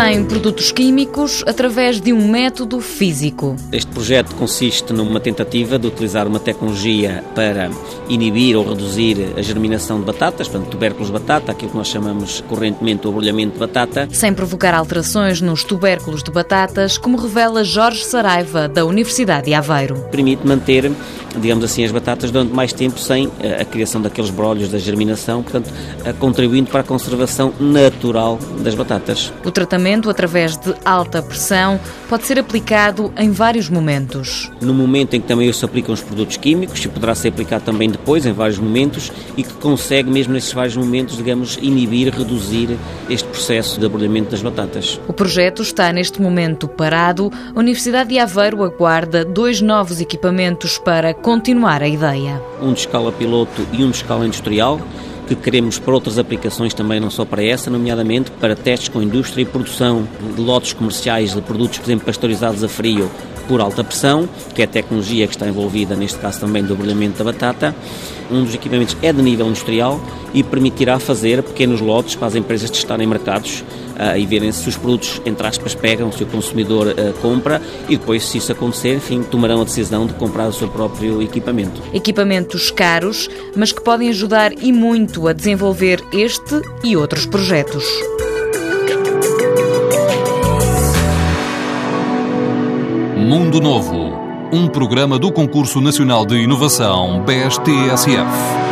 sem produtos químicos através de um método físico. Este projeto consiste numa tentativa de utilizar uma tecnologia para inibir ou reduzir a germinação de batatas, portanto, tubérculos de batata, aquilo que nós chamamos correntemente o abrolhamento de batata. Sem provocar alterações nos tubérculos de batatas, como revela Jorge Saraiva, da Universidade de Aveiro. Permite manter digamos assim, as batatas durante mais tempo sem eh, a criação daqueles brolhos da germinação, portanto, eh, contribuindo para a conservação natural das batatas. O tratamento, através de alta pressão, pode ser aplicado em vários momentos. No momento em que também se aplicam os produtos químicos, e poderá ser aplicado também depois, em vários momentos, e que consegue, mesmo nesses vários momentos, digamos, inibir, reduzir este processo de abrolhamento das batatas. O projeto está neste momento parado. A Universidade de Aveiro aguarda dois novos equipamentos para continuar a ideia. Um de escala piloto e um de escala industrial, que queremos para outras aplicações também, não só para essa, nomeadamente para testes com indústria e produção de lotes comerciais de produtos, por exemplo, pasteurizados a frio por alta pressão, que é a tecnologia que está envolvida, neste caso também, do brilhamento da batata. Um dos equipamentos é de nível industrial e permitirá fazer pequenos lotes para as empresas testarem mercados e verem se os produtos, entre aspas, pegam, se o consumidor uh, compra e depois, se isso acontecer, enfim, tomarão a decisão de comprar o seu próprio equipamento. Equipamentos caros, mas que podem ajudar e muito a desenvolver este e outros projetos. Mundo Novo, um programa do Concurso Nacional de Inovação BSTSF.